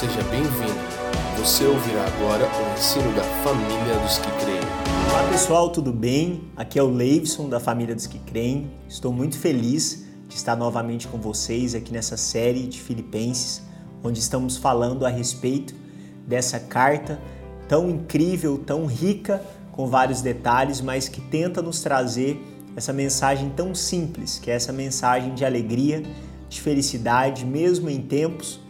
Seja bem-vindo. Você ouvirá agora o ensino da família dos que creem. Olá pessoal, tudo bem? Aqui é o Leivson da família dos que creem. Estou muito feliz de estar novamente com vocês aqui nessa série de Filipenses, onde estamos falando a respeito dessa carta tão incrível, tão rica, com vários detalhes, mas que tenta nos trazer essa mensagem tão simples, que é essa mensagem de alegria, de felicidade, mesmo em tempos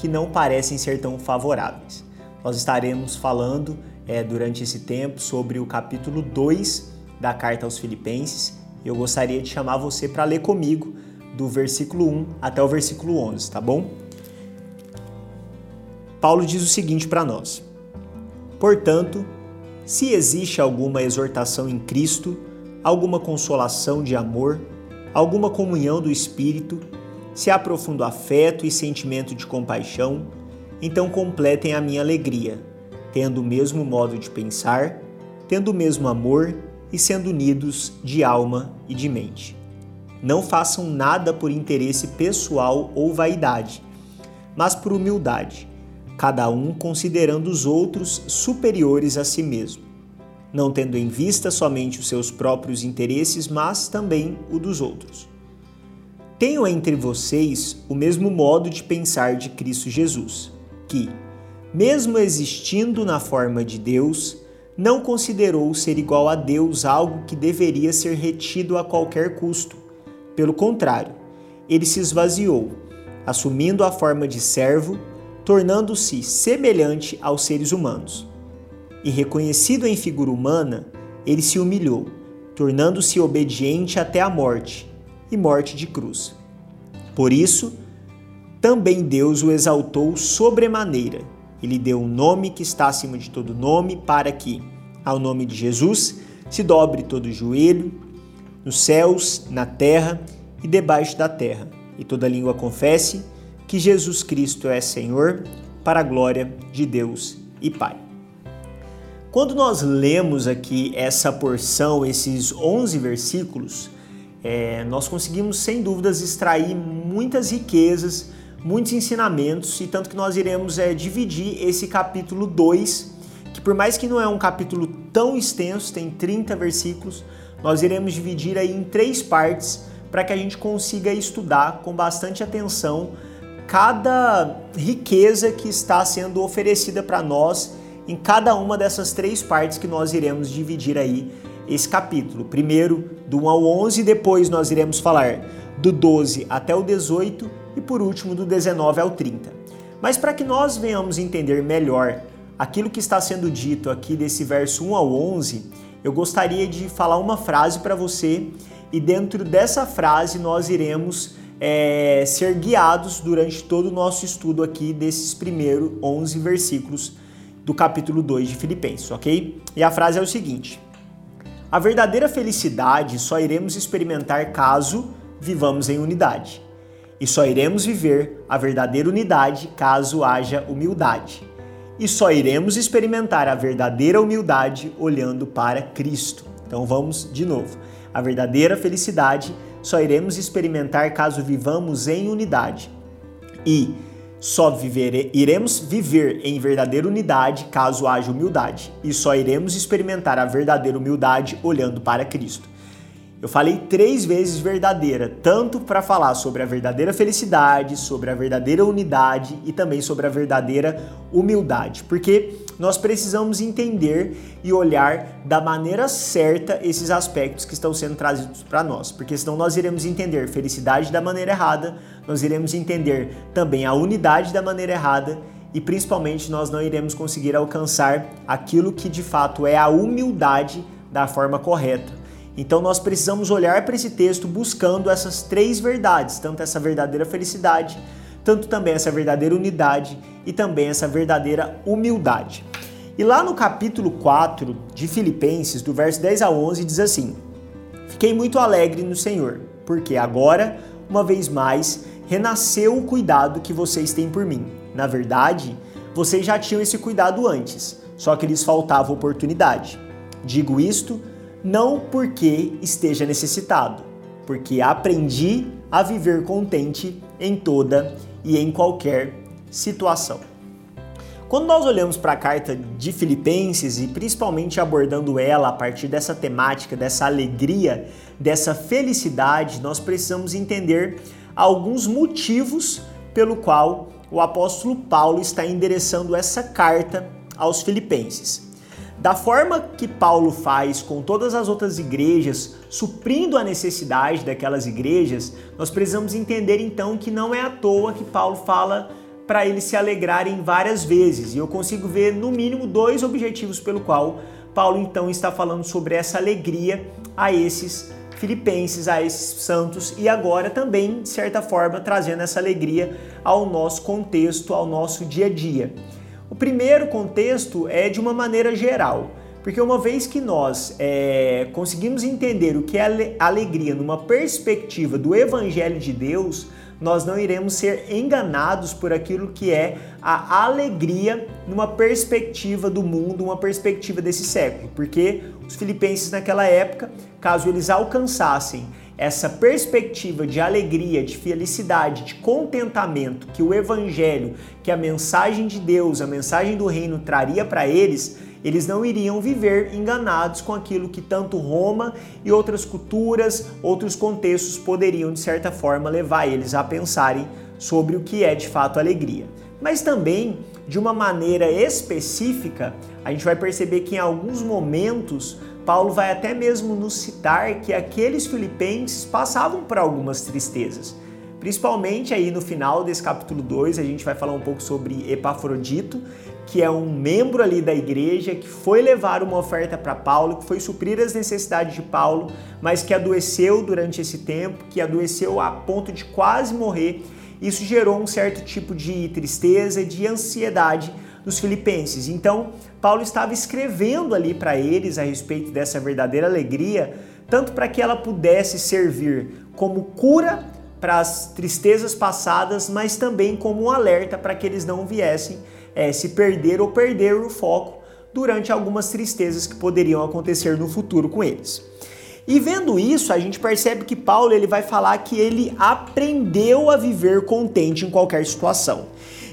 que não parecem ser tão favoráveis. Nós estaremos falando é, durante esse tempo sobre o capítulo 2 da carta aos Filipenses. Eu gostaria de chamar você para ler comigo do versículo 1 até o versículo 11, tá bom? Paulo diz o seguinte para nós: Portanto, se existe alguma exortação em Cristo, alguma consolação de amor, alguma comunhão do Espírito, se há profundo afeto e sentimento de compaixão, então completem a minha alegria, tendo o mesmo modo de pensar, tendo o mesmo amor e sendo unidos de alma e de mente. Não façam nada por interesse pessoal ou vaidade, mas por humildade, cada um considerando os outros superiores a si mesmo, não tendo em vista somente os seus próprios interesses, mas também o dos outros. Tenham entre vocês o mesmo modo de pensar de Cristo Jesus, que, mesmo existindo na forma de Deus, não considerou ser igual a Deus algo que deveria ser retido a qualquer custo. Pelo contrário, ele se esvaziou, assumindo a forma de servo, tornando-se semelhante aos seres humanos. E reconhecido em figura humana, ele se humilhou, tornando-se obediente até a morte e morte de cruz. Por isso, também Deus o exaltou sobremaneira e lhe deu um nome que está acima de todo nome, para que, ao nome de Jesus, se dobre todo o joelho, nos céus, na terra e debaixo da terra, e toda língua confesse que Jesus Cristo é Senhor, para a glória de Deus e Pai. Quando nós lemos aqui essa porção, esses 11 versículos, é, nós conseguimos sem dúvidas extrair muitas riquezas, muitos ensinamentos, e tanto que nós iremos é, dividir esse capítulo 2, que por mais que não é um capítulo tão extenso, tem 30 versículos, nós iremos dividir aí em três partes para que a gente consiga estudar com bastante atenção cada riqueza que está sendo oferecida para nós em cada uma dessas três partes que nós iremos dividir aí esse capítulo. Primeiro, do 1 ao 11, depois nós iremos falar do 12 até o 18 e por último do 19 ao 30. Mas para que nós venhamos entender melhor aquilo que está sendo dito aqui desse verso 1 ao 11, eu gostaria de falar uma frase para você e dentro dessa frase nós iremos é, ser guiados durante todo o nosso estudo aqui desses primeiros 11 versículos do capítulo 2 de Filipenses, ok? E a frase é o seguinte: a verdadeira felicidade só iremos experimentar caso vivamos em unidade. E só iremos viver a verdadeira unidade caso haja humildade. E só iremos experimentar a verdadeira humildade olhando para Cristo. Então vamos de novo. A verdadeira felicidade só iremos experimentar caso vivamos em unidade. E só viver, iremos viver em verdadeira unidade caso haja humildade, e só iremos experimentar a verdadeira humildade olhando para Cristo. Eu falei três vezes verdadeira, tanto para falar sobre a verdadeira felicidade, sobre a verdadeira unidade e também sobre a verdadeira humildade, porque nós precisamos entender e olhar da maneira certa esses aspectos que estão sendo trazidos para nós, porque senão nós iremos entender felicidade da maneira errada, nós iremos entender também a unidade da maneira errada e principalmente nós não iremos conseguir alcançar aquilo que de fato é a humildade da forma correta. Então nós precisamos olhar para esse texto buscando essas três verdades, tanto essa verdadeira felicidade, tanto também essa verdadeira unidade e também essa verdadeira humildade. E lá no capítulo 4 de Filipenses, do verso 10 a 11, diz assim: Fiquei muito alegre no Senhor, porque agora, uma vez mais, renasceu o cuidado que vocês têm por mim. Na verdade, vocês já tinham esse cuidado antes, só que lhes faltava oportunidade. Digo isto não porque esteja necessitado, porque aprendi a viver contente em toda e em qualquer situação. quando nós olhamos para a carta de Filipenses e principalmente abordando ela a partir dessa temática, dessa alegria, dessa felicidade, nós precisamos entender alguns motivos pelo qual o apóstolo Paulo está endereçando essa carta aos Filipenses. Da forma que Paulo faz com todas as outras igrejas, suprindo a necessidade daquelas igrejas, nós precisamos entender então que não é à toa que Paulo fala para eles se alegrarem várias vezes. E eu consigo ver no mínimo dois objetivos pelo qual Paulo então está falando sobre essa alegria a esses filipenses, a esses santos e agora também, de certa forma, trazendo essa alegria ao nosso contexto, ao nosso dia a dia. O primeiro contexto é de uma maneira geral, porque uma vez que nós é, conseguimos entender o que é alegria numa perspectiva do Evangelho de Deus, nós não iremos ser enganados por aquilo que é a alegria numa perspectiva do mundo, uma perspectiva desse século, porque os filipenses naquela época, caso eles alcançassem essa perspectiva de alegria, de felicidade, de contentamento que o evangelho, que a mensagem de Deus, a mensagem do reino traria para eles, eles não iriam viver enganados com aquilo que tanto Roma e outras culturas, outros contextos poderiam de certa forma levar eles a pensarem sobre o que é de fato alegria. Mas também, de uma maneira específica, a gente vai perceber que em alguns momentos Paulo vai até mesmo nos citar que aqueles filipenses passavam por algumas tristezas. Principalmente aí no final desse capítulo 2, a gente vai falar um pouco sobre Epafrodito, que é um membro ali da igreja que foi levar uma oferta para Paulo, que foi suprir as necessidades de Paulo, mas que adoeceu durante esse tempo, que adoeceu a ponto de quase morrer. Isso gerou um certo tipo de tristeza, de ansiedade dos filipenses. Então, Paulo estava escrevendo ali para eles a respeito dessa verdadeira alegria, tanto para que ela pudesse servir como cura para as tristezas passadas, mas também como um alerta para que eles não viessem é, se perder ou perder o foco durante algumas tristezas que poderiam acontecer no futuro com eles. E vendo isso, a gente percebe que Paulo ele vai falar que ele aprendeu a viver contente em qualquer situação.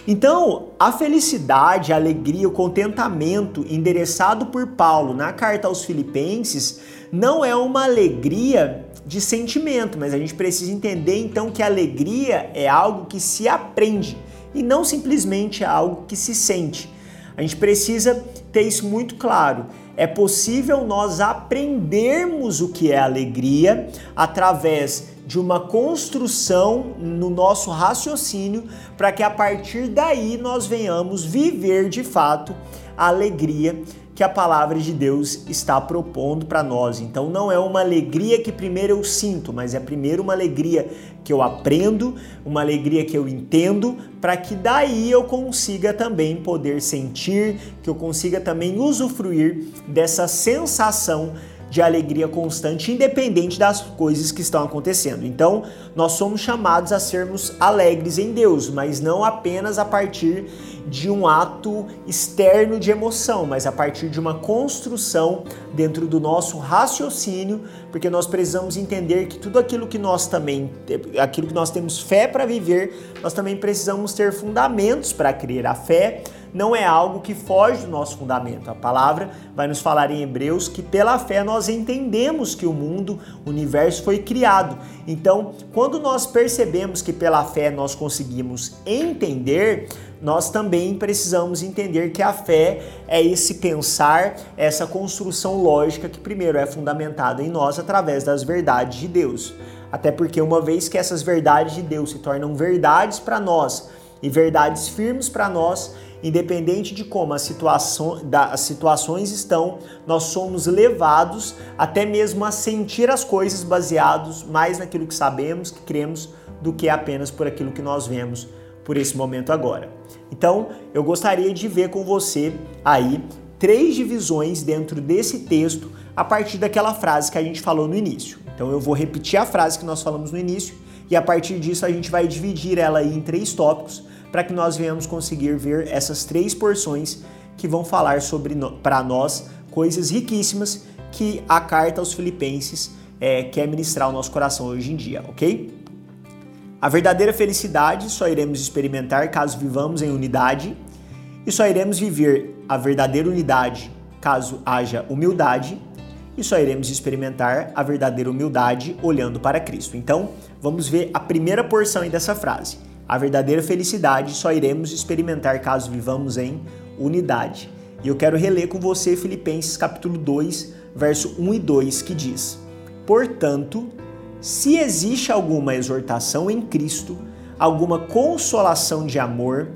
Então, a felicidade, a alegria, o contentamento endereçado por Paulo na carta aos Filipenses não é uma alegria de sentimento, mas a gente precisa entender então que a alegria é algo que se aprende e não simplesmente é algo que se sente. A gente precisa ter isso muito claro. É possível nós aprendermos o que é alegria através de uma construção no nosso raciocínio para que a partir daí nós venhamos viver de fato a alegria que a palavra de Deus está propondo para nós. Então não é uma alegria que primeiro eu sinto, mas é primeiro uma alegria que eu aprendo, uma alegria que eu entendo, para que daí eu consiga também poder sentir, que eu consiga também usufruir dessa sensação de alegria constante, independente das coisas que estão acontecendo. Então, nós somos chamados a sermos alegres em Deus, mas não apenas a partir de um ato externo de emoção, mas a partir de uma construção dentro do nosso raciocínio, porque nós precisamos entender que tudo aquilo que nós também, aquilo que nós temos fé para viver, nós também precisamos ter fundamentos para crer. A fé não é algo que foge do nosso fundamento. A palavra vai nos falar em Hebreus que pela fé nós entendemos que o mundo, o universo foi criado. Então, quando nós percebemos que pela fé nós conseguimos entender, nós também precisamos entender que a fé é esse pensar, essa construção lógica que primeiro é fundamentada em nós através das verdades de Deus. Até porque uma vez que essas verdades de Deus se tornam verdades para nós e verdades firmes para nós, independente de como as, situações estão, nós somos levados até mesmo a sentir as coisas baseados mais naquilo que sabemos, que cremos, do que apenas por aquilo que nós vemos por esse momento agora. Então, eu gostaria de ver com você aí três divisões dentro desse texto a partir daquela frase que a gente falou no início. Então, eu vou repetir a frase que nós falamos no início e a partir disso a gente vai dividir ela em três tópicos para que nós venhamos conseguir ver essas três porções que vão falar sobre para nós coisas riquíssimas que a carta aos Filipenses é, quer ministrar ao nosso coração hoje em dia, ok? A verdadeira felicidade só iremos experimentar caso vivamos em unidade e só iremos viver a verdadeira unidade caso haja humildade, e só iremos experimentar a verdadeira humildade olhando para Cristo. Então, vamos ver a primeira porção dessa frase. A verdadeira felicidade só iremos experimentar caso vivamos em unidade. E eu quero reler com você Filipenses capítulo 2, verso 1 e 2, que diz: Portanto, se existe alguma exortação em Cristo, alguma consolação de amor,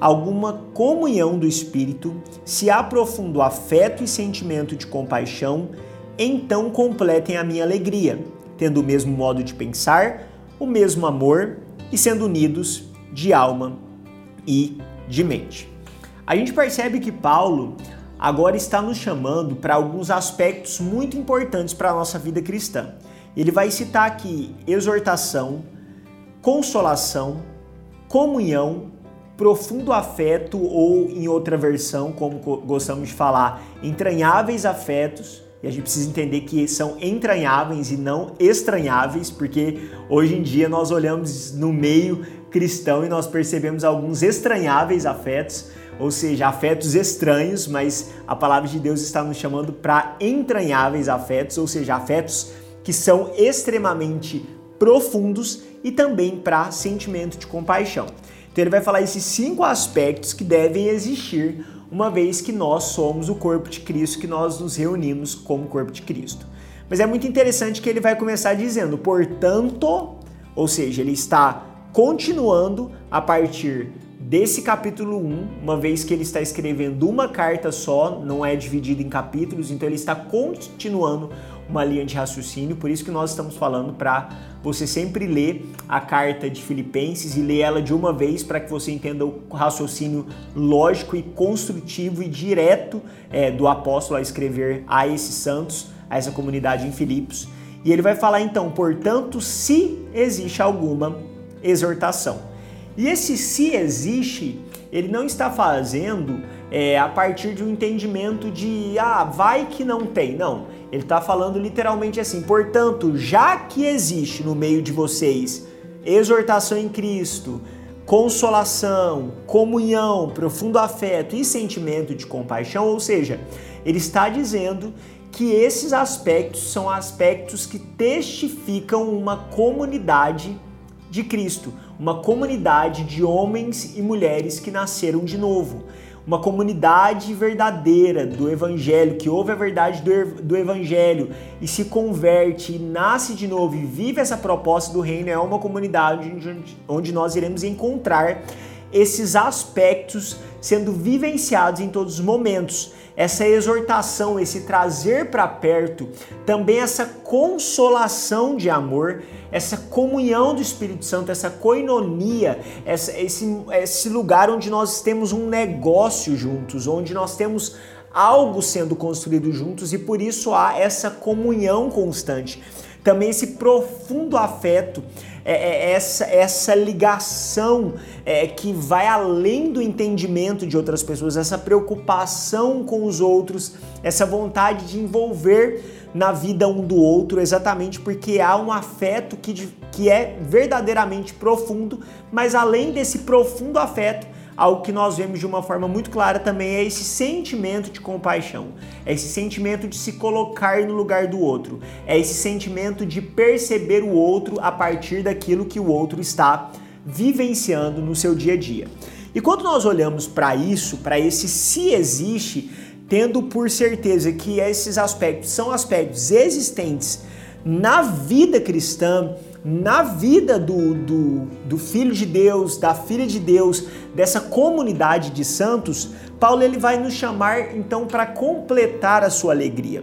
alguma comunhão do Espírito, se há profundo afeto e sentimento de compaixão, então completem a minha alegria, tendo o mesmo modo de pensar, o mesmo amor e sendo unidos de alma e de mente. A gente percebe que Paulo agora está nos chamando para alguns aspectos muito importantes para a nossa vida cristã. Ele vai citar aqui exortação, consolação, comunhão, profundo afeto ou em outra versão, como gostamos de falar, entranháveis afetos. E a gente precisa entender que são entranháveis e não estranháveis, porque hoje em dia nós olhamos no meio cristão e nós percebemos alguns estranháveis afetos, ou seja, afetos estranhos, mas a palavra de Deus está nos chamando para entranháveis afetos, ou seja, afetos que são extremamente profundos e também para sentimento de compaixão. Então ele vai falar esses cinco aspectos que devem existir uma vez que nós somos o corpo de Cristo, que nós nos reunimos como corpo de Cristo. Mas é muito interessante que ele vai começar dizendo, portanto, ou seja, ele está continuando a partir desse capítulo 1, uma vez que ele está escrevendo uma carta só, não é dividido em capítulos, então ele está continuando uma linha de raciocínio, por isso que nós estamos falando para você sempre ler a carta de Filipenses e ler ela de uma vez para que você entenda o raciocínio lógico e construtivo e direto é, do apóstolo a escrever a esses santos, a essa comunidade em Filipos. E ele vai falar então, portanto, se existe alguma exortação. E esse se existe, ele não está fazendo é, a partir de um entendimento de ah, vai que não tem. Não. Ele está falando literalmente assim. Portanto, já que existe no meio de vocês exortação em Cristo, consolação, comunhão, profundo afeto e sentimento de compaixão, ou seja, ele está dizendo que esses aspectos são aspectos que testificam uma comunidade de Cristo, uma comunidade de homens e mulheres que nasceram de novo, uma comunidade verdadeira do Evangelho, que ouve a verdade do, do Evangelho e se converte e nasce de novo e vive essa proposta do reino, é uma comunidade onde, onde nós iremos encontrar esses aspectos sendo vivenciados em todos os momentos essa exortação, esse trazer para perto, também essa consolação de amor, essa comunhão do Espírito Santo, essa coinonia, essa, esse, esse lugar onde nós temos um negócio juntos, onde nós temos algo sendo construído juntos e por isso há essa comunhão constante. Também esse profundo afeto é, é essa, essa ligação é, que vai além do entendimento de outras pessoas, essa preocupação com os outros, essa vontade de envolver na vida um do outro, exatamente porque há um afeto que, que é verdadeiramente profundo, mas além desse profundo afeto, algo que nós vemos de uma forma muito clara também é esse sentimento de compaixão, é esse sentimento de se colocar no lugar do outro, é esse sentimento de perceber o outro a partir daquilo que o outro está vivenciando no seu dia a dia. E quando nós olhamos para isso, para esse se existe, tendo por certeza que esses aspectos são aspectos existentes na vida cristã, na vida do, do, do, Filho de Deus, da Filha de Deus, dessa comunidade de santos, Paulo ele vai nos chamar então para completar a sua alegria.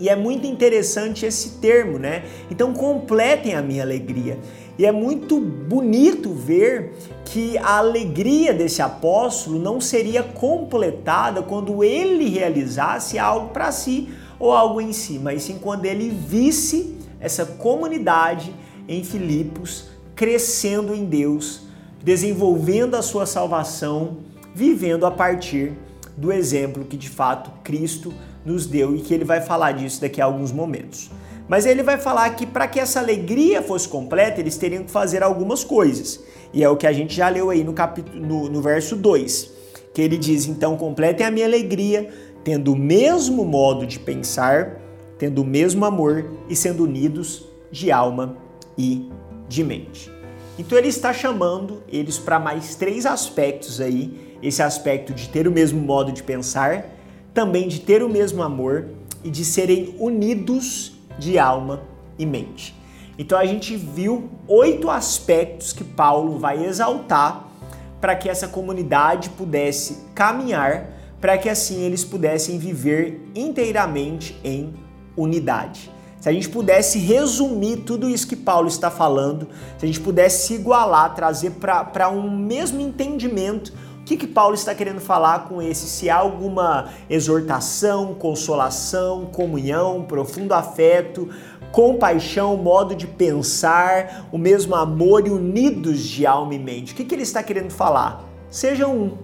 E é muito interessante esse termo, né? Então completem a minha alegria. E é muito bonito ver que a alegria desse apóstolo não seria completada quando ele realizasse algo para si ou algo em si, mas sim quando ele visse essa comunidade em Filipos, crescendo em Deus, desenvolvendo a sua salvação, vivendo a partir do exemplo que de fato Cristo nos deu e que ele vai falar disso daqui a alguns momentos. Mas ele vai falar que para que essa alegria fosse completa, eles teriam que fazer algumas coisas. E é o que a gente já leu aí no capítulo no, no verso 2, Que ele diz: então completem a minha alegria, tendo o mesmo modo de pensar, tendo o mesmo amor e sendo unidos de alma e de mente. Então ele está chamando eles para mais três aspectos aí: esse aspecto de ter o mesmo modo de pensar, também de ter o mesmo amor e de serem unidos de alma e mente. Então a gente viu oito aspectos que Paulo vai exaltar para que essa comunidade pudesse caminhar, para que assim eles pudessem viver inteiramente em unidade. Se a gente pudesse resumir tudo isso que Paulo está falando, se a gente pudesse se igualar, trazer para um mesmo entendimento o que, que Paulo está querendo falar com esse? Se há alguma exortação, consolação, comunhão, profundo afeto, compaixão, modo de pensar, o mesmo amor e unidos de alma e mente. O que, que ele está querendo falar? Sejam um.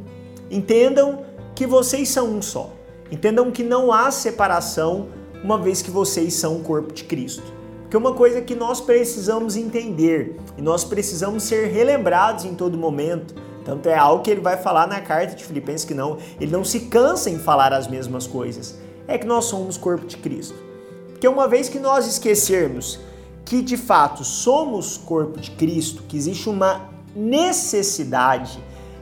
Entendam que vocês são um só. Entendam que não há separação, uma vez que vocês são o corpo de Cristo. Porque uma coisa que nós precisamos entender e nós precisamos ser relembrados em todo momento, tanto é algo que ele vai falar na carta de Filipenses que não, ele não se cansa em falar as mesmas coisas. É que nós somos corpo de Cristo. Porque uma vez que nós esquecermos que de fato somos corpo de Cristo, que existe uma necessidade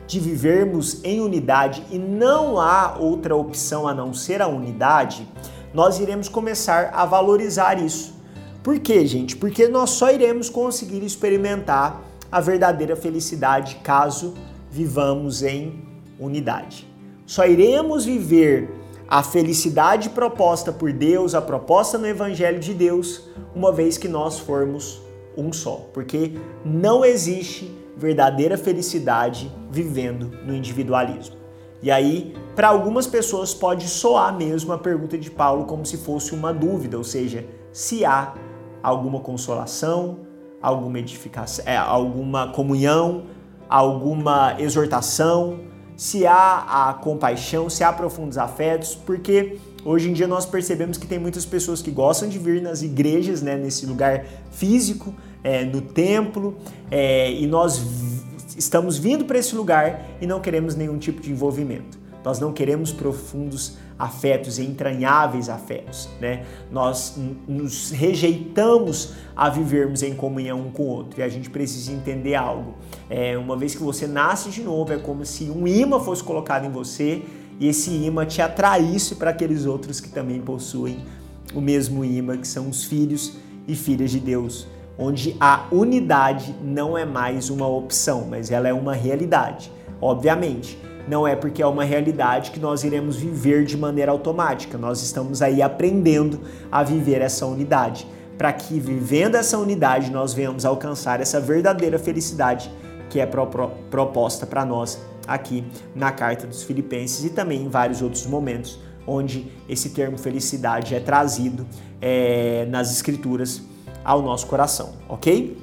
de vivermos em unidade e não há outra opção a não ser a unidade, nós iremos começar a valorizar isso. Por quê, gente? Porque nós só iremos conseguir experimentar a verdadeira felicidade caso vivamos em unidade. Só iremos viver a felicidade proposta por Deus, a proposta no Evangelho de Deus, uma vez que nós formos um só, porque não existe verdadeira felicidade vivendo no individualismo. E aí, para algumas pessoas pode soar mesmo a pergunta de Paulo como se fosse uma dúvida, ou seja, se há alguma consolação, alguma edificação, é, alguma comunhão, alguma exortação, se há a compaixão, se há profundos afetos, porque hoje em dia nós percebemos que tem muitas pessoas que gostam de vir nas igrejas, né, nesse lugar físico, é, no templo, é, e nós estamos vindo para esse lugar e não queremos nenhum tipo de envolvimento. Nós não queremos profundos afetos e entranháveis afetos, né? Nós nos rejeitamos a vivermos em comunhão um com o outro e a gente precisa entender algo. É, uma vez que você nasce de novo, é como se um imã fosse colocado em você e esse imã te atraísse para aqueles outros que também possuem o mesmo imã, que são os filhos e filhas de Deus, onde a unidade não é mais uma opção, mas ela é uma realidade. Obviamente, não é porque é uma realidade que nós iremos viver de maneira automática. Nós estamos aí aprendendo a viver essa unidade, para que vivendo essa unidade nós venhamos alcançar essa verdadeira felicidade que é pro proposta para nós aqui na carta dos Filipenses e também em vários outros momentos onde esse termo felicidade é trazido é, nas escrituras ao nosso coração, ok?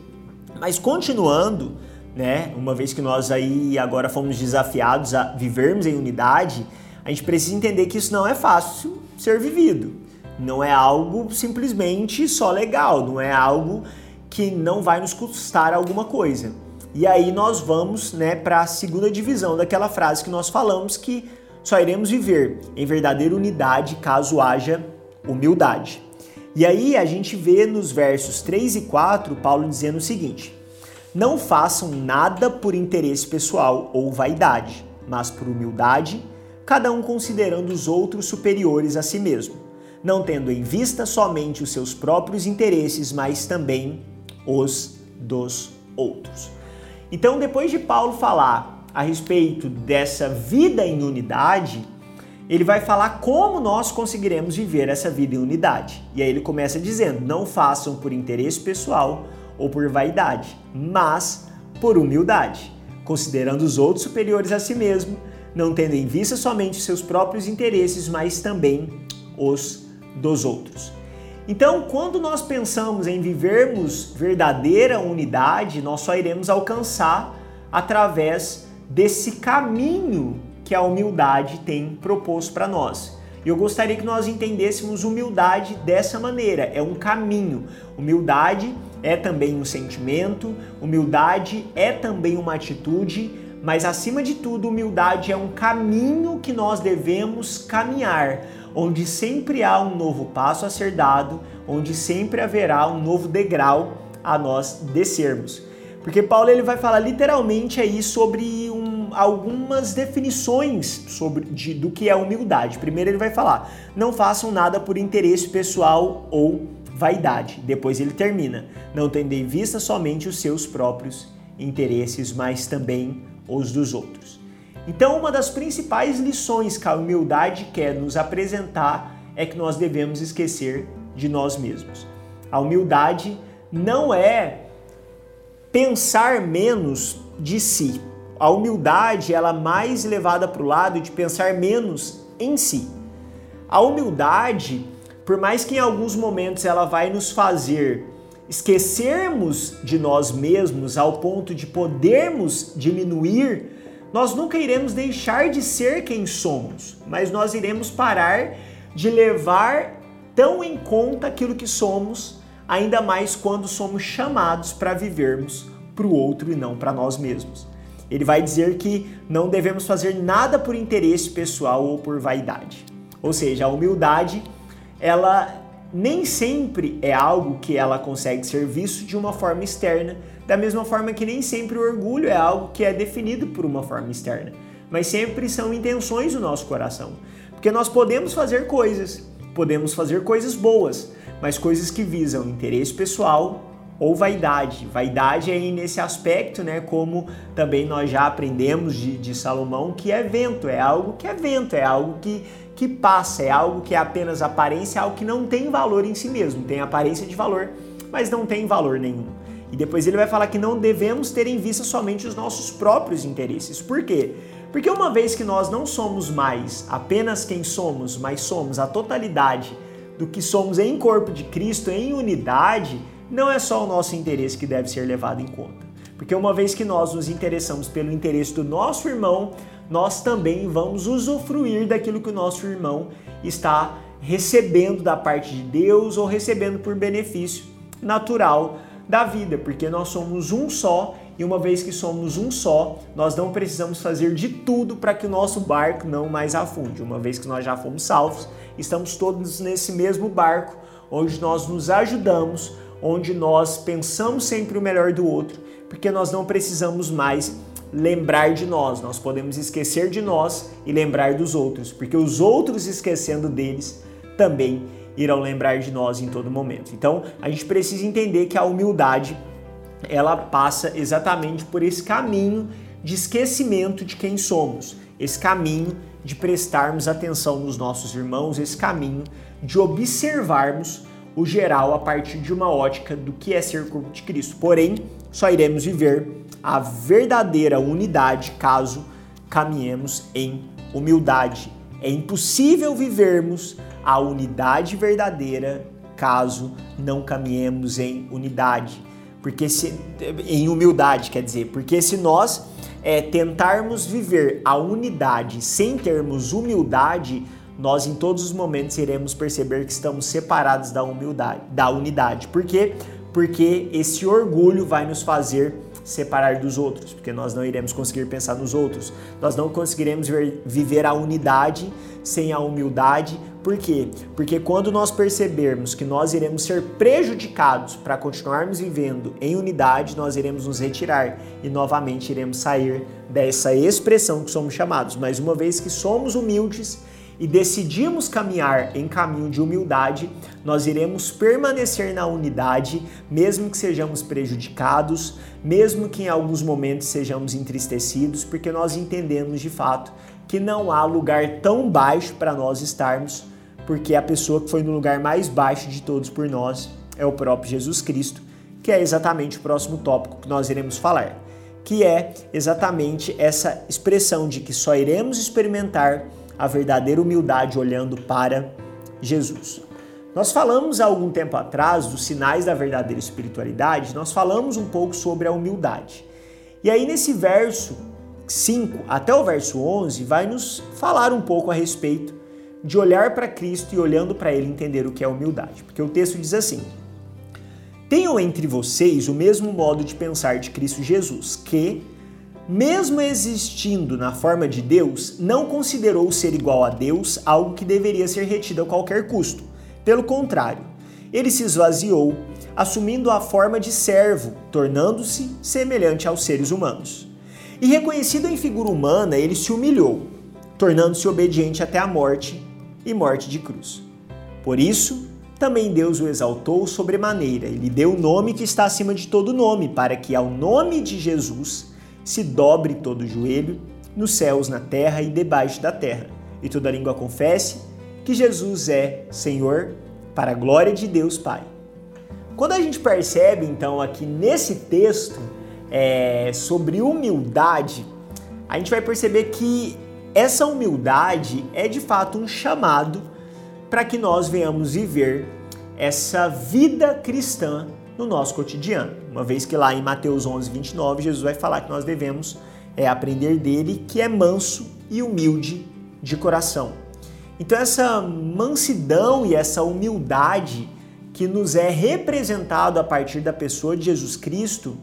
Mas continuando né? Uma vez que nós aí agora fomos desafiados a vivermos em unidade, a gente precisa entender que isso não é fácil ser vivido. Não é algo simplesmente só legal, não é algo que não vai nos custar alguma coisa. E aí nós vamos, né, para a segunda divisão daquela frase que nós falamos que só iremos viver em verdadeira unidade caso haja humildade. E aí a gente vê nos versos 3 e 4 Paulo dizendo o seguinte: não façam nada por interesse pessoal ou vaidade, mas por humildade, cada um considerando os outros superiores a si mesmo, não tendo em vista somente os seus próprios interesses, mas também os dos outros. Então, depois de Paulo falar a respeito dessa vida em unidade, ele vai falar como nós conseguiremos viver essa vida em unidade. E aí ele começa dizendo: não façam por interesse pessoal ou por vaidade, mas por humildade, considerando os outros superiores a si mesmo, não tendo em vista somente seus próprios interesses, mas também os dos outros. Então, quando nós pensamos em vivermos verdadeira unidade, nós só iremos alcançar através desse caminho que a humildade tem proposto para nós. E eu gostaria que nós entendêssemos humildade dessa maneira: é um caminho. Humildade é também um sentimento, humildade é também uma atitude, mas acima de tudo, humildade é um caminho que nós devemos caminhar, onde sempre há um novo passo a ser dado, onde sempre haverá um novo degrau a nós descermos. Porque Paulo ele vai falar literalmente aí sobre um, algumas definições sobre de, do que é humildade. Primeiro ele vai falar: não façam nada por interesse pessoal ou vaidade. Depois ele termina: não tendo em vista somente os seus próprios interesses, mas também os dos outros. Então, uma das principais lições que a humildade quer nos apresentar é que nós devemos esquecer de nós mesmos. A humildade não é pensar menos de si. A humildade ela é mais levada para o lado de pensar menos em si. A humildade, por mais que em alguns momentos ela vai nos fazer esquecermos de nós mesmos ao ponto de podermos diminuir, nós nunca iremos deixar de ser quem somos, mas nós iremos parar de levar tão em conta aquilo que somos, ainda mais quando somos chamados para vivermos para o outro e não para nós mesmos. Ele vai dizer que não devemos fazer nada por interesse pessoal ou por vaidade. Ou seja, a humildade, ela nem sempre é algo que ela consegue ser visto de uma forma externa, da mesma forma que nem sempre o orgulho é algo que é definido por uma forma externa, mas sempre são intenções do nosso coração. Porque nós podemos fazer coisas, podemos fazer coisas boas, mas coisas que visam interesse pessoal ou vaidade. Vaidade aí nesse aspecto, né? Como também nós já aprendemos de, de Salomão, que é vento, é algo que é vento, é algo que que passa, é algo que é apenas aparência, é algo que não tem valor em si mesmo, tem aparência de valor, mas não tem valor nenhum. E depois ele vai falar que não devemos ter em vista somente os nossos próprios interesses. Por quê? Porque uma vez que nós não somos mais apenas quem somos, mas somos a totalidade do que somos em corpo de Cristo, em unidade, não é só o nosso interesse que deve ser levado em conta. Porque uma vez que nós nos interessamos pelo interesse do nosso irmão, nós também vamos usufruir daquilo que o nosso irmão está recebendo da parte de Deus ou recebendo por benefício natural da vida, porque nós somos um só e uma vez que somos um só, nós não precisamos fazer de tudo para que o nosso barco não mais afunde. Uma vez que nós já fomos salvos, estamos todos nesse mesmo barco, onde nós nos ajudamos, onde nós pensamos sempre o melhor do outro, porque nós não precisamos mais lembrar de nós, nós podemos esquecer de nós e lembrar dos outros, porque os outros esquecendo deles também irão lembrar de nós em todo momento. Então, a gente precisa entender que a humildade ela passa exatamente por esse caminho de esquecimento de quem somos, esse caminho de prestarmos atenção nos nossos irmãos, esse caminho de observarmos o geral a partir de uma ótica do que é ser corpo de Cristo. Porém, só iremos viver a verdadeira unidade caso caminhemos em humildade. É impossível vivermos a unidade verdadeira caso não caminhemos em unidade. Porque se em humildade, quer dizer, porque se nós é, tentarmos viver a unidade sem termos humildade, nós em todos os momentos iremos perceber que estamos separados da humildade, da unidade. Por quê? Porque esse orgulho vai nos fazer separar dos outros, porque nós não iremos conseguir pensar nos outros. Nós não conseguiremos viver a unidade sem a humildade. Por quê? Porque quando nós percebermos que nós iremos ser prejudicados para continuarmos vivendo em unidade, nós iremos nos retirar e novamente iremos sair dessa expressão que somos chamados. Mas uma vez que somos humildes, e decidimos caminhar em caminho de humildade, nós iremos permanecer na unidade, mesmo que sejamos prejudicados, mesmo que em alguns momentos sejamos entristecidos, porque nós entendemos de fato que não há lugar tão baixo para nós estarmos, porque a pessoa que foi no lugar mais baixo de todos por nós é o próprio Jesus Cristo, que é exatamente o próximo tópico que nós iremos falar, que é exatamente essa expressão de que só iremos experimentar a verdadeira humildade olhando para Jesus. Nós falamos há algum tempo atrás dos sinais da verdadeira espiritualidade, nós falamos um pouco sobre a humildade. E aí nesse verso 5 até o verso 11 vai nos falar um pouco a respeito de olhar para Cristo e olhando para ele entender o que é humildade. Porque o texto diz assim: Tenham entre vocês o mesmo modo de pensar de Cristo Jesus, que mesmo existindo na forma de Deus, não considerou ser igual a Deus algo que deveria ser retido a qualquer custo. Pelo contrário, ele se esvaziou, assumindo a forma de servo, tornando-se semelhante aos seres humanos. E reconhecido em figura humana, ele se humilhou, tornando-se obediente até a morte e morte de cruz. Por isso, também Deus o exaltou sobremaneira e lhe deu o nome que está acima de todo nome, para que ao nome de Jesus se dobre todo o joelho, nos céus, na terra e debaixo da terra, e toda língua confesse que Jesus é Senhor, para a glória de Deus Pai. Quando a gente percebe, então, aqui nesse texto é, sobre humildade, a gente vai perceber que essa humildade é de fato um chamado para que nós venhamos viver essa vida cristã no nosso cotidiano. Uma vez que lá em Mateus 11, 29, Jesus vai falar que nós devemos é, aprender dele que é manso e humilde de coração. Então, essa mansidão e essa humildade que nos é representado a partir da pessoa de Jesus Cristo,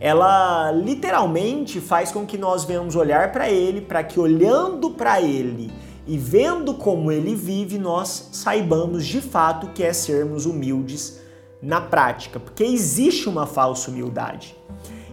ela literalmente faz com que nós venhamos olhar para ele, para que olhando para ele e vendo como ele vive, nós saibamos de fato que é sermos humildes na prática, porque existe uma falsa humildade.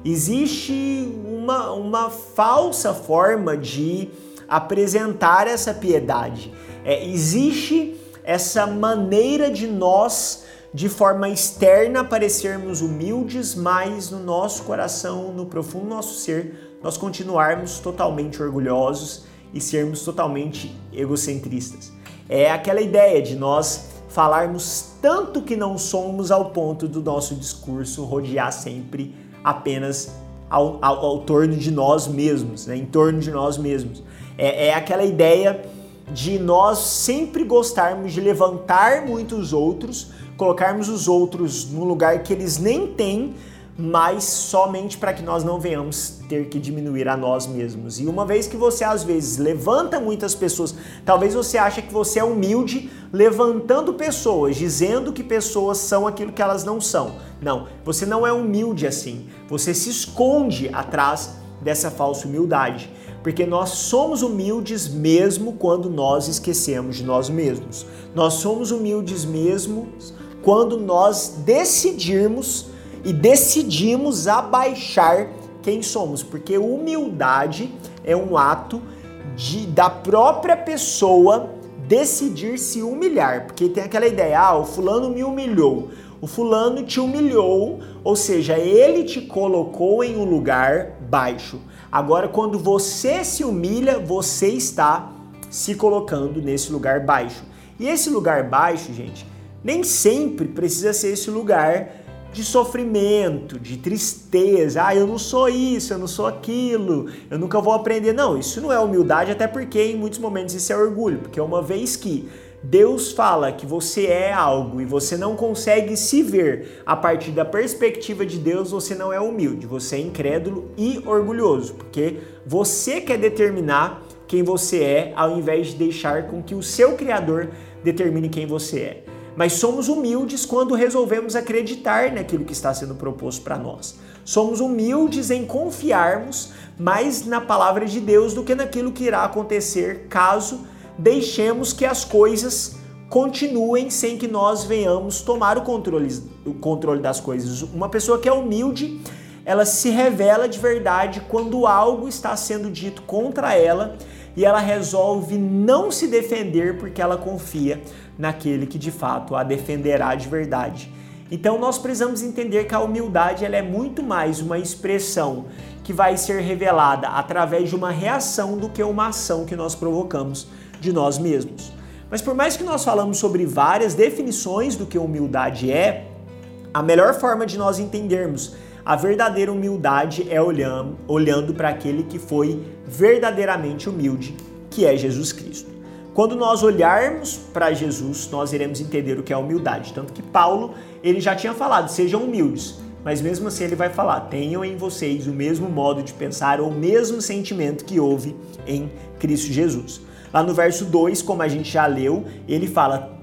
Existe uma, uma falsa forma de apresentar essa piedade. É, existe essa maneira de nós, de forma externa, parecermos humildes, mas no nosso coração, no profundo nosso ser, nós continuarmos totalmente orgulhosos e sermos totalmente egocentristas. É aquela ideia de nós falarmos tanto que não somos ao ponto do nosso discurso rodear sempre apenas ao, ao, ao torno de nós mesmos, né? em torno de nós mesmos. É, é aquela ideia de nós sempre gostarmos de levantar muitos outros, colocarmos os outros no lugar que eles nem têm, mas somente para que nós não venhamos ter que diminuir a nós mesmos. E uma vez que você às vezes levanta muitas pessoas, talvez você ache que você é humilde levantando pessoas, dizendo que pessoas são aquilo que elas não são. Não, você não é humilde assim. Você se esconde atrás dessa falsa humildade, porque nós somos humildes mesmo quando nós esquecemos de nós mesmos. Nós somos humildes mesmo quando nós decidirmos e decidimos abaixar quem somos, porque humildade é um ato de, da própria pessoa decidir se humilhar, porque tem aquela ideia, ah, o fulano me humilhou. O fulano te humilhou, ou seja, ele te colocou em um lugar baixo. Agora, quando você se humilha, você está se colocando nesse lugar baixo. E esse lugar baixo, gente, nem sempre precisa ser esse lugar de sofrimento, de tristeza. Ah, eu não sou isso, eu não sou aquilo, eu nunca vou aprender. Não, isso não é humildade, até porque em muitos momentos isso é orgulho, porque uma vez que Deus fala que você é algo e você não consegue se ver a partir da perspectiva de Deus, você não é humilde, você é incrédulo e orgulhoso, porque você quer determinar quem você é ao invés de deixar com que o seu Criador determine quem você é mas somos humildes quando resolvemos acreditar naquilo que está sendo proposto para nós. Somos humildes em confiarmos mais na palavra de Deus do que naquilo que irá acontecer caso deixemos que as coisas continuem sem que nós venhamos tomar o controle, o controle das coisas. Uma pessoa que é humilde, ela se revela de verdade quando algo está sendo dito contra ela e ela resolve não se defender porque ela confia naquele que de fato a defenderá de verdade. Então nós precisamos entender que a humildade ela é muito mais uma expressão que vai ser revelada através de uma reação do que uma ação que nós provocamos de nós mesmos. Mas por mais que nós falamos sobre várias definições do que humildade é, a melhor forma de nós entendermos a verdadeira humildade é olhando, olhando para aquele que foi verdadeiramente humilde, que é Jesus Cristo. Quando nós olharmos para Jesus, nós iremos entender o que é humildade. Tanto que Paulo, ele já tinha falado, sejam humildes. Mas mesmo assim ele vai falar, tenham em vocês o mesmo modo de pensar ou o mesmo sentimento que houve em Cristo Jesus. Lá no verso 2, como a gente já leu, ele fala,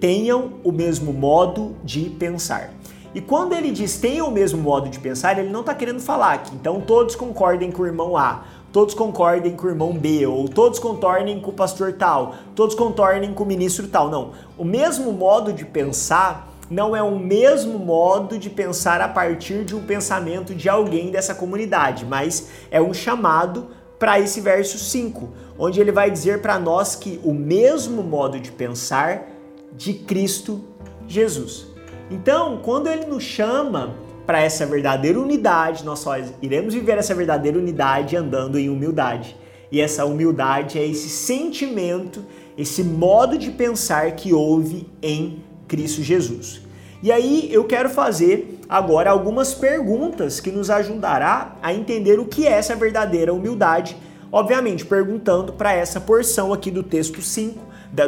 tenham o mesmo modo de pensar. E quando ele diz tenham o mesmo modo de pensar, ele não está querendo falar que então todos concordem com o irmão A, todos concordem com o irmão B, ou todos concordem com o pastor tal, todos concordem com o ministro tal. Não. O mesmo modo de pensar não é o mesmo modo de pensar a partir de um pensamento de alguém dessa comunidade, mas é um chamado para esse verso 5, onde ele vai dizer para nós que o mesmo modo de pensar de Cristo Jesus. Então, quando ele nos chama para essa verdadeira unidade, nós só iremos viver essa verdadeira unidade andando em humildade. E essa humildade é esse sentimento, esse modo de pensar que houve em Cristo Jesus. E aí eu quero fazer agora algumas perguntas que nos ajudará a entender o que é essa verdadeira humildade, obviamente perguntando para essa porção aqui do texto 5,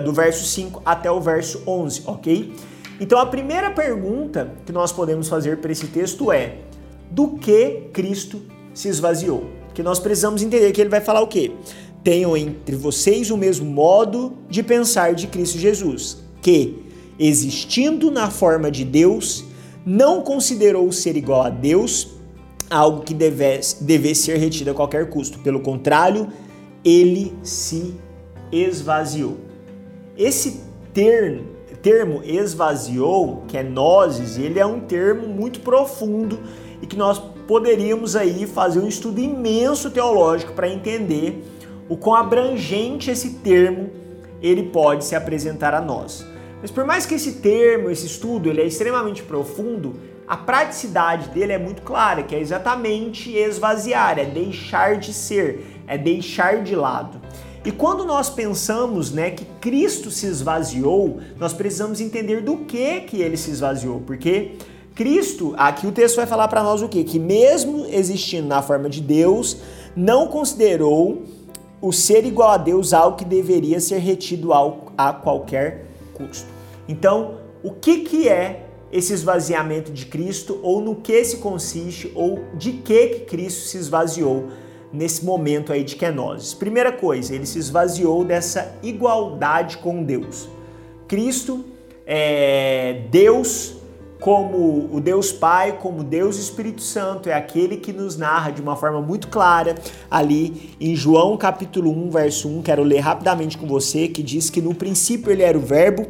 do verso 5 até o verso 11, ok? Então a primeira pergunta que nós podemos fazer para esse texto é: do que Cristo se esvaziou? Que nós precisamos entender que ele vai falar o quê? Tenham entre vocês o mesmo modo de pensar de Cristo Jesus, que existindo na forma de Deus, não considerou ser igual a Deus algo que devesse, devesse ser retido a qualquer custo. Pelo contrário, ele se esvaziou. Esse termo, termo esvaziou, que é nozes, ele é um termo muito profundo e que nós poderíamos aí fazer um estudo imenso teológico para entender o quão abrangente esse termo ele pode se apresentar a nós. Mas por mais que esse termo, esse estudo, ele é extremamente profundo, a praticidade dele é muito clara, que é exatamente esvaziar, é deixar de ser, é deixar de lado. E quando nós pensamos, né, que Cristo se esvaziou, nós precisamos entender do que que ele se esvaziou, porque Cristo, aqui o texto vai falar para nós o quê? Que mesmo existindo na forma de Deus, não considerou o ser igual a Deus algo que deveria ser retido a qualquer custo. Então, o que, que é esse esvaziamento de Cristo, ou no que se consiste, ou de que, que Cristo se esvaziou nesse momento aí de kenosis? Primeira coisa, ele se esvaziou dessa igualdade com Deus. Cristo é Deus como o Deus Pai, como Deus Espírito Santo, é aquele que nos narra de uma forma muito clara ali em João capítulo 1, verso 1, quero ler rapidamente com você, que diz que no princípio ele era o verbo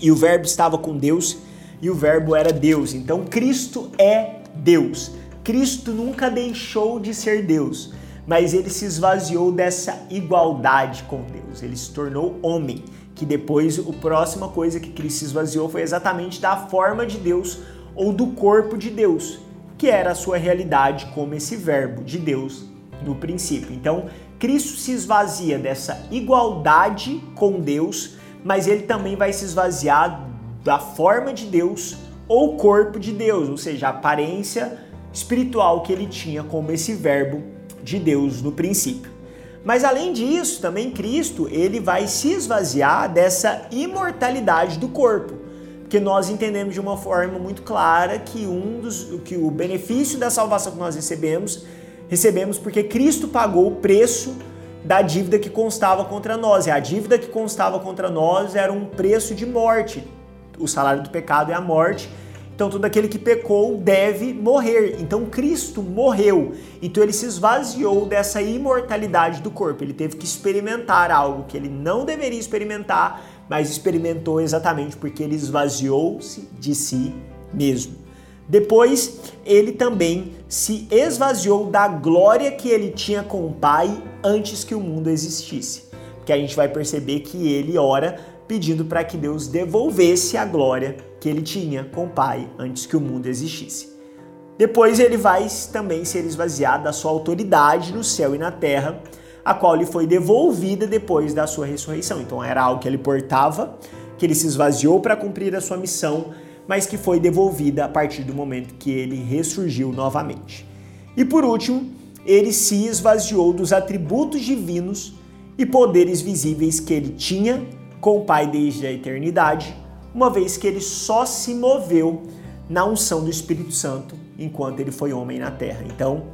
e o verbo estava com Deus e o verbo era Deus. Então Cristo é Deus. Cristo nunca deixou de ser Deus, mas ele se esvaziou dessa igualdade com Deus. Ele se tornou homem que depois a próxima coisa que Cristo se esvaziou foi exatamente da forma de Deus ou do corpo de Deus, que era a sua realidade como esse verbo de Deus no princípio. Então, Cristo se esvazia dessa igualdade com Deus, mas ele também vai se esvaziar da forma de Deus ou corpo de Deus, ou seja, a aparência espiritual que ele tinha como esse verbo de Deus no princípio. Mas além disso, também Cristo, ele vai se esvaziar dessa imortalidade do corpo. Porque nós entendemos de uma forma muito clara que um dos que o benefício da salvação que nós recebemos, recebemos porque Cristo pagou o preço da dívida que constava contra nós. E a dívida que constava contra nós era um preço de morte. O salário do pecado é a morte então todo aquele que pecou deve morrer. Então Cristo morreu. Então ele se esvaziou dessa imortalidade do corpo. Ele teve que experimentar algo que ele não deveria experimentar, mas experimentou exatamente porque ele esvaziou-se de si mesmo. Depois, ele também se esvaziou da glória que ele tinha com o Pai antes que o mundo existisse. Porque a gente vai perceber que ele ora pedindo para que Deus devolvesse a glória que ele tinha com o Pai antes que o mundo existisse. Depois ele vai também ser esvaziado da sua autoridade no céu e na terra, a qual lhe foi devolvida depois da sua ressurreição. Então era algo que ele portava, que ele se esvaziou para cumprir a sua missão, mas que foi devolvida a partir do momento que ele ressurgiu novamente. E por último, ele se esvaziou dos atributos divinos e poderes visíveis que ele tinha com o Pai desde a eternidade, uma vez que ele só se moveu na unção do Espírito Santo enquanto ele foi homem na terra. Então,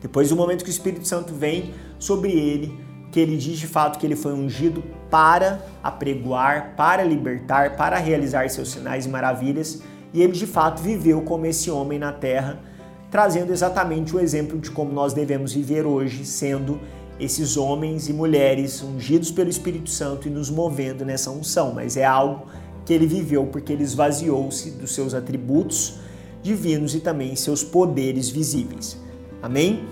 depois do momento que o Espírito Santo vem sobre ele, que ele diz de fato que ele foi ungido para apregoar, para libertar, para realizar seus sinais e maravilhas, e ele de fato viveu como esse homem na terra, trazendo exatamente o exemplo de como nós devemos viver hoje, sendo esses homens e mulheres ungidos pelo Espírito Santo e nos movendo nessa unção, mas é algo que ele viveu porque ele esvaziou-se dos seus atributos divinos e também seus poderes visíveis. Amém?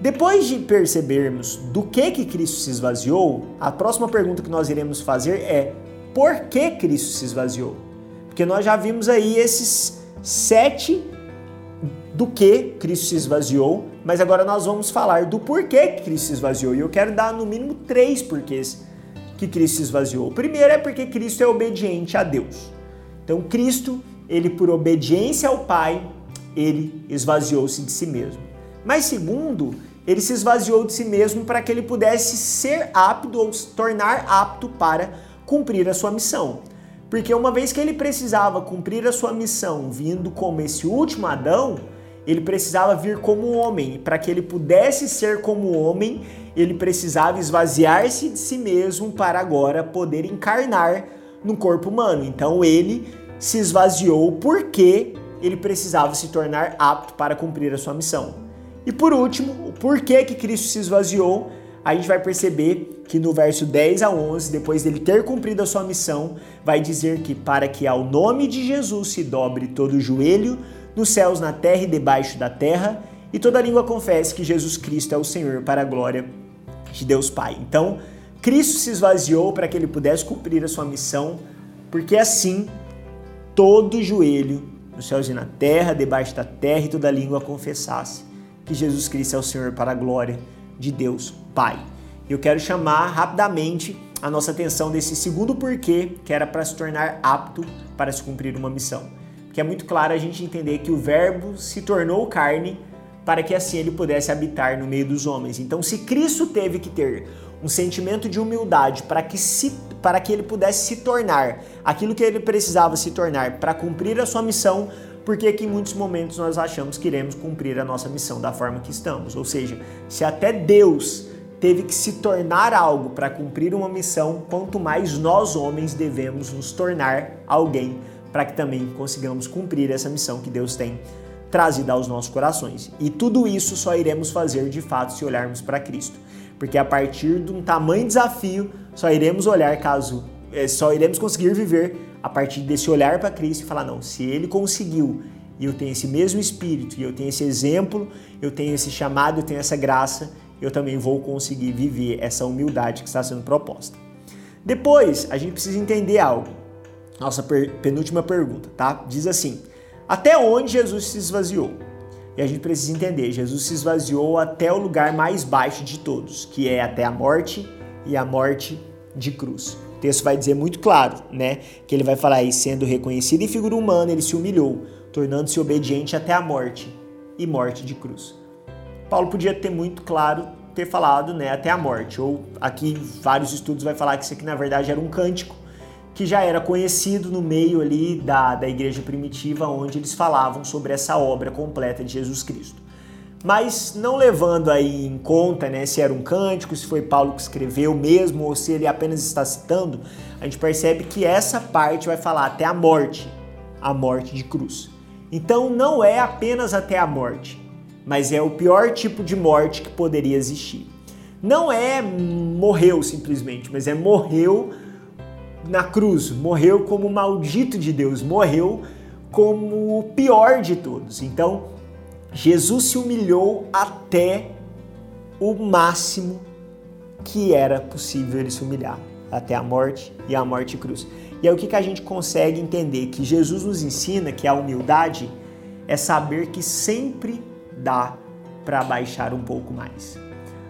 Depois de percebermos do que que Cristo se esvaziou, a próxima pergunta que nós iremos fazer é: por que Cristo se esvaziou? Porque nós já vimos aí esses sete do que Cristo se esvaziou, mas agora nós vamos falar do porquê que Cristo se esvaziou. E eu quero dar no mínimo três porquês que Cristo se esvaziou. Primeiro é porque Cristo é obediente a Deus. Então Cristo, ele por obediência ao Pai, ele esvaziou-se de si mesmo. Mas segundo, ele se esvaziou de si mesmo para que ele pudesse ser apto ou se tornar apto para cumprir a sua missão. Porque uma vez que ele precisava cumprir a sua missão vindo como esse último Adão, ele precisava vir como homem. Para que ele pudesse ser como homem, ele precisava esvaziar-se de si mesmo para agora poder encarnar no corpo humano. Então ele se esvaziou porque ele precisava se tornar apto para cumprir a sua missão. E por último, o porquê que Cristo se esvaziou, a gente vai perceber que no verso 10 a 11, depois dele ter cumprido a sua missão, vai dizer que para que ao nome de Jesus se dobre todo o joelho, nos céus, na terra e debaixo da terra, e toda língua confesse que Jesus Cristo é o Senhor para a glória de Deus Pai. Então, Cristo se esvaziou para que ele pudesse cumprir a sua missão, porque assim todo joelho nos céus e na terra, debaixo da terra e toda língua confessasse que Jesus Cristo é o Senhor para a glória de Deus Pai. Eu quero chamar rapidamente a nossa atenção desse segundo porquê, que era para se tornar apto para se cumprir uma missão. Porque é muito claro a gente entender que o Verbo se tornou carne para que assim ele pudesse habitar no meio dos homens. Então, se Cristo teve que ter um sentimento de humildade para que, se, para que ele pudesse se tornar aquilo que ele precisava se tornar para cumprir a sua missão, porque que em muitos momentos nós achamos que iremos cumprir a nossa missão da forma que estamos. Ou seja, se até Deus teve que se tornar algo para cumprir uma missão, quanto mais nós homens devemos nos tornar alguém para que também consigamos cumprir essa missão que Deus tem trazido aos nossos corações. E tudo isso só iremos fazer de fato se olharmos para Cristo, porque a partir de um tamanho desafio só iremos olhar caso eh, só iremos conseguir viver a partir desse olhar para Cristo e falar: não, se ele conseguiu e eu tenho esse mesmo espírito, e eu tenho esse exemplo, eu tenho esse chamado, eu tenho essa graça, eu também vou conseguir viver essa humildade que está sendo proposta. Depois, a gente precisa entender algo. Nossa penúltima pergunta, tá? Diz assim: até onde Jesus se esvaziou? E a gente precisa entender, Jesus se esvaziou até o lugar mais baixo de todos, que é até a morte e a morte de cruz. O texto vai dizer muito claro, né? Que ele vai falar aí, sendo reconhecido em figura humana, ele se humilhou, tornando-se obediente até a morte e morte de cruz. Paulo podia ter muito claro ter falado, né, até a morte. Ou aqui vários estudos vai falar que isso aqui na verdade era um cântico que já era conhecido no meio ali da, da igreja primitiva, onde eles falavam sobre essa obra completa de Jesus Cristo. Mas não levando aí em conta né, se era um cântico, se foi Paulo que escreveu mesmo ou se ele apenas está citando, a gente percebe que essa parte vai falar até a morte, a morte de cruz. Então não é apenas até a morte, mas é o pior tipo de morte que poderia existir. Não é morreu simplesmente, mas é morreu na cruz, morreu como maldito de Deus, morreu como o pior de todos. Então, Jesus se humilhou até o máximo que era possível ele se humilhar, até a morte e a morte cruz. E aí o que, que a gente consegue entender? Que Jesus nos ensina que a humildade é saber que sempre dá para baixar um pouco mais.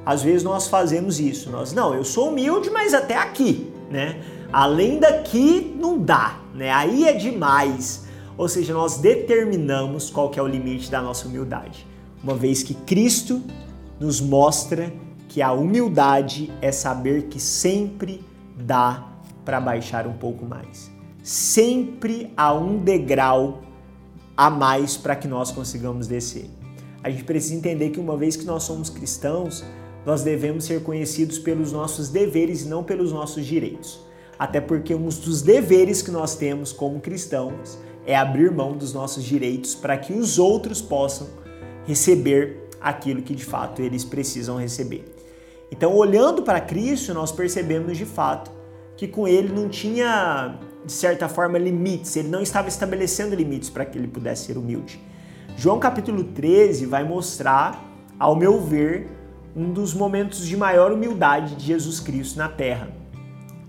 Às vezes nós fazemos isso, nós não, eu sou humilde, mas até aqui, né? Além daqui não dá, né? Aí é demais. Ou seja, nós determinamos qual que é o limite da nossa humildade. Uma vez que Cristo nos mostra que a humildade é saber que sempre dá para baixar um pouco mais. Sempre há um degrau a mais para que nós consigamos descer. A gente precisa entender que uma vez que nós somos cristãos, nós devemos ser conhecidos pelos nossos deveres e não pelos nossos direitos. Até porque um dos deveres que nós temos como cristãos é abrir mão dos nossos direitos para que os outros possam receber aquilo que de fato eles precisam receber. Então, olhando para Cristo, nós percebemos de fato que com ele não tinha, de certa forma, limites, ele não estava estabelecendo limites para que ele pudesse ser humilde. João capítulo 13 vai mostrar, ao meu ver, um dos momentos de maior humildade de Jesus Cristo na terra.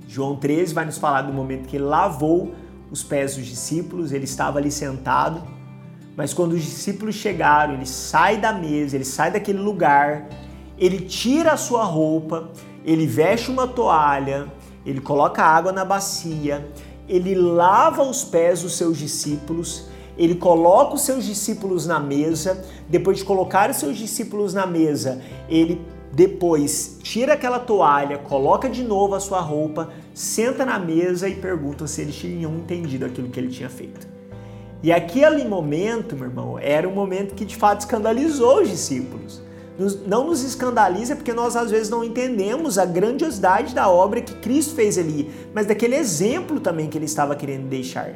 João 13 vai nos falar do momento que ele lavou os pés dos discípulos, ele estava ali sentado, mas quando os discípulos chegaram, ele sai da mesa, ele sai daquele lugar, ele tira a sua roupa, ele veste uma toalha, ele coloca água na bacia, ele lava os pés dos seus discípulos, ele coloca os seus discípulos na mesa, depois de colocar os seus discípulos na mesa, ele depois tira aquela toalha, coloca de novo a sua roupa, senta na mesa e pergunta se eles tinham entendido aquilo que ele tinha feito. E aquele momento, meu irmão, era um momento que de fato escandalizou os discípulos não nos escandaliza porque nós às vezes não entendemos a grandiosidade da obra que Cristo fez ali, mas daquele exemplo também que ele estava querendo deixar.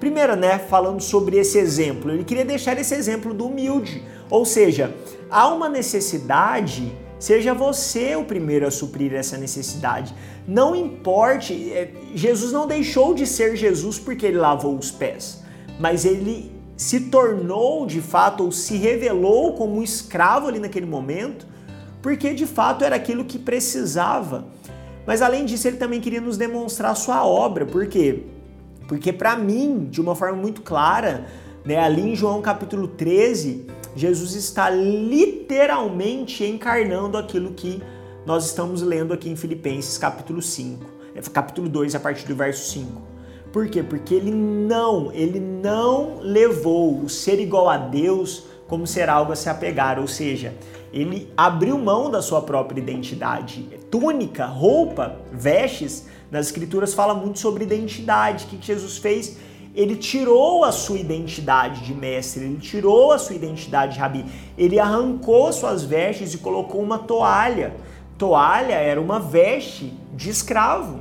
Primeiro, né, falando sobre esse exemplo, ele queria deixar esse exemplo do humilde, ou seja, há uma necessidade, seja você o primeiro a suprir essa necessidade. Não importe, é, Jesus não deixou de ser Jesus porque ele lavou os pés, mas ele se tornou de fato ou se revelou como um escravo ali naquele momento, porque de fato era aquilo que precisava. Mas além disso, ele também queria nos demonstrar sua obra, por quê? Porque para mim, de uma forma muito clara, né, ali em João capítulo 13, Jesus está literalmente encarnando aquilo que nós estamos lendo aqui em Filipenses capítulo 5, é, capítulo 2, a partir do verso 5. Por quê? Porque ele não, ele não levou o ser igual a Deus como ser algo a se apegar, ou seja, ele abriu mão da sua própria identidade. Túnica, roupa, vestes, nas escrituras fala muito sobre identidade. O que Jesus fez? Ele tirou a sua identidade de mestre, ele tirou a sua identidade de rabi, ele arrancou suas vestes e colocou uma toalha. Toalha era uma veste de escravo.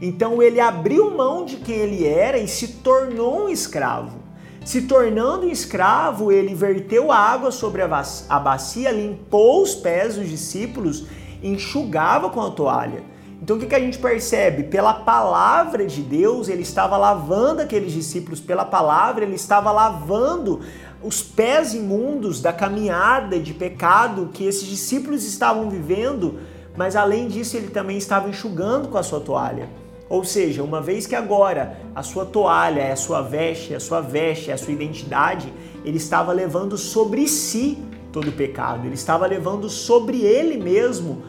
Então ele abriu mão de quem ele era e se tornou um escravo. Se tornando um escravo, ele verteu água sobre a bacia, limpou os pés dos discípulos, enxugava com a toalha. Então o que, a gente percebe? Pela palavra de Deus, ele estava lavando aqueles discípulos, pela palavra, ele estava lavando os pés imundos da caminhada de pecado que esses discípulos estavam vivendo, mas além disso, ele também estava enxugando com a sua toalha. Ou seja, uma vez que agora a sua toalha é a sua veste, a sua veste é a sua identidade, ele estava levando sobre si todo o pecado, ele estava levando sobre ele mesmo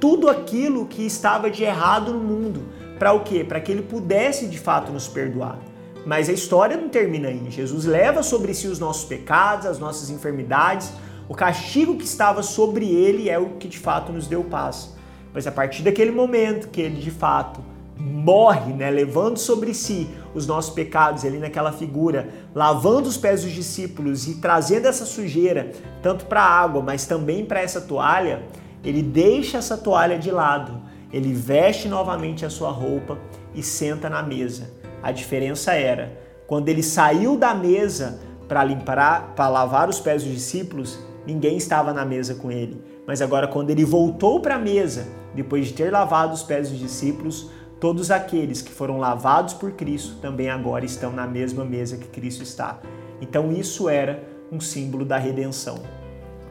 tudo aquilo que estava de errado no mundo. Para o quê? Para que ele pudesse de fato nos perdoar. Mas a história não termina aí. Jesus leva sobre si os nossos pecados, as nossas enfermidades. O castigo que estava sobre ele é o que de fato nos deu paz. Mas a partir daquele momento que ele de fato morre, né, levando sobre si os nossos pecados ali naquela figura, lavando os pés dos discípulos e trazendo essa sujeira tanto para a água, mas também para essa toalha, ele deixa essa toalha de lado, ele veste novamente a sua roupa e senta na mesa. A diferença era, quando ele saiu da mesa para limpar, para lavar os pés dos discípulos, ninguém estava na mesa com ele. Mas agora quando ele voltou para a mesa, depois de ter lavado os pés dos discípulos, Todos aqueles que foram lavados por Cristo também agora estão na mesma mesa que Cristo está. Então isso era um símbolo da redenção.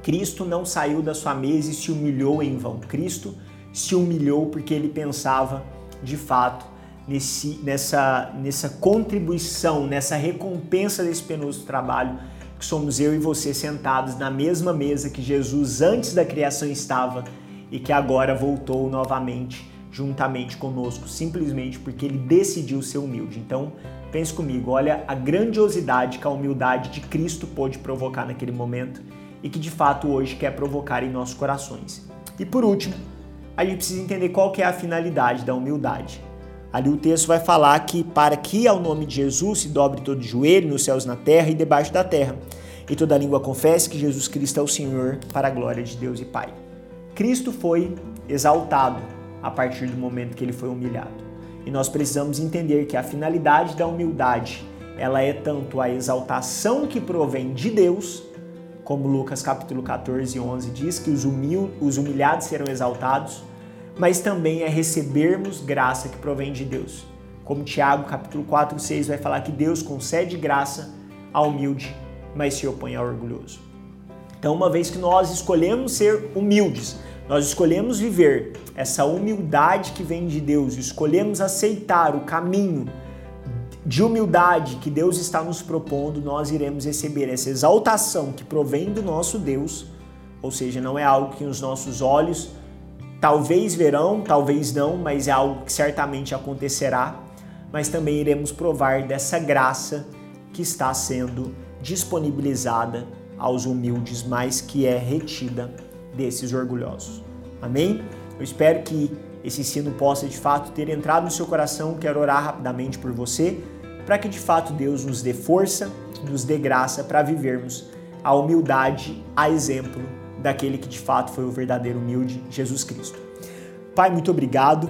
Cristo não saiu da sua mesa e se humilhou em vão. Cristo se humilhou porque ele pensava, de fato, nesse, nessa, nessa contribuição, nessa recompensa desse penoso trabalho, que somos eu e você sentados na mesma mesa que Jesus antes da criação estava e que agora voltou novamente juntamente conosco, simplesmente porque ele decidiu ser humilde. Então, pense comigo, olha a grandiosidade que a humildade de Cristo pôde provocar naquele momento e que de fato hoje quer provocar em nossos corações. E por último, a gente precisa entender qual que é a finalidade da humildade. Ali o texto vai falar que para que ao nome de Jesus se dobre todo joelho nos céus, na terra e debaixo da terra, e toda língua confesse que Jesus Cristo é o Senhor, para a glória de Deus e Pai. Cristo foi exaltado a partir do momento que ele foi humilhado. E nós precisamos entender que a finalidade da humildade ela é tanto a exaltação que provém de Deus, como Lucas capítulo 14 e 11 diz que os, humil, os humilhados serão exaltados, mas também é recebermos graça que provém de Deus. Como Tiago capítulo 4 e 6 vai falar que Deus concede graça ao humilde, mas se opõe ao orgulhoso. Então, uma vez que nós escolhemos ser humildes, nós escolhemos viver essa humildade que vem de Deus, escolhemos aceitar o caminho de humildade que Deus está nos propondo, nós iremos receber essa exaltação que provém do nosso Deus, ou seja, não é algo que os nossos olhos talvez verão, talvez não, mas é algo que certamente acontecerá, mas também iremos provar dessa graça que está sendo disponibilizada aos humildes, mas que é retida desses orgulhosos. Amém? Eu espero que esse ensino possa de fato ter entrado no seu coração. Quero orar rapidamente por você, para que de fato Deus nos dê força, nos dê graça para vivermos a humildade a exemplo daquele que de fato foi o verdadeiro humilde, Jesus Cristo. Pai, muito obrigado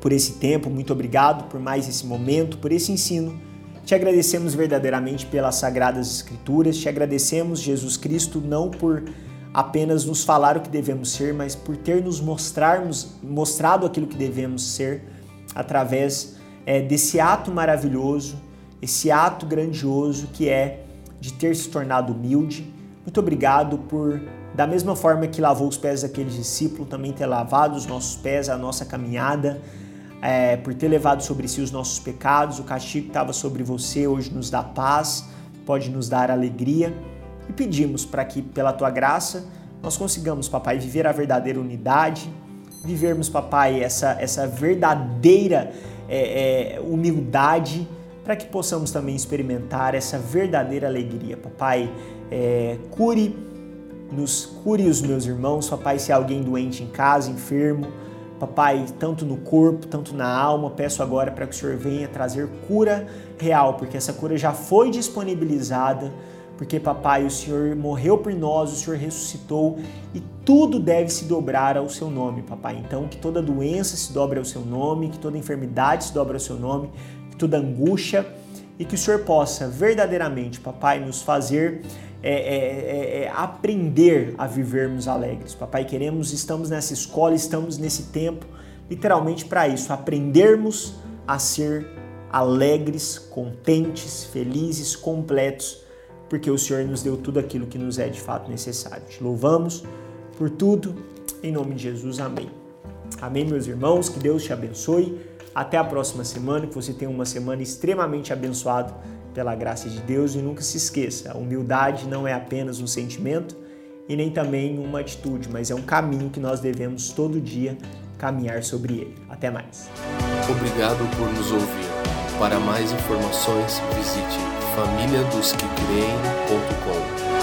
por esse tempo, muito obrigado por mais esse momento, por esse ensino. Te agradecemos verdadeiramente pelas sagradas escrituras, te agradecemos, Jesus Cristo, não por apenas nos falar o que devemos ser, mas por ter nos mostrarmos, mostrado aquilo que devemos ser através é, desse ato maravilhoso, esse ato grandioso que é de ter se tornado humilde. Muito obrigado por, da mesma forma que lavou os pés daqueles discípulos, também ter lavado os nossos pés, a nossa caminhada, é, por ter levado sobre si os nossos pecados. O castigo que estava sobre você hoje nos dá paz, pode nos dar alegria e pedimos para que, pela tua graça, nós consigamos, papai, viver a verdadeira unidade, vivermos, papai, essa, essa verdadeira é, é, humildade, para que possamos também experimentar essa verdadeira alegria. Papai, é, cure, nos cure os meus irmãos, papai, se há alguém doente em casa, enfermo, papai, tanto no corpo, tanto na alma, peço agora para que o Senhor venha trazer cura real, porque essa cura já foi disponibilizada porque, papai, o Senhor morreu por nós, o Senhor ressuscitou e tudo deve se dobrar ao seu nome, papai. Então, que toda doença se dobre ao seu nome, que toda enfermidade se dobre ao seu nome, que toda angústia e que o Senhor possa verdadeiramente, papai, nos fazer é, é, é, é aprender a vivermos alegres. Papai, queremos, estamos nessa escola, estamos nesse tempo, literalmente para isso, aprendermos a ser alegres, contentes, felizes, completos porque o Senhor nos deu tudo aquilo que nos é de fato necessário. Te louvamos por tudo, em nome de Jesus, amém. Amém, meus irmãos, que Deus te abençoe. Até a próxima semana, que você tenha uma semana extremamente abençoada pela graça de Deus e nunca se esqueça, a humildade não é apenas um sentimento e nem também uma atitude, mas é um caminho que nós devemos todo dia caminhar sobre ele. Até mais. Obrigado por nos ouvir. Para mais informações, visite famíliadosquecreem.com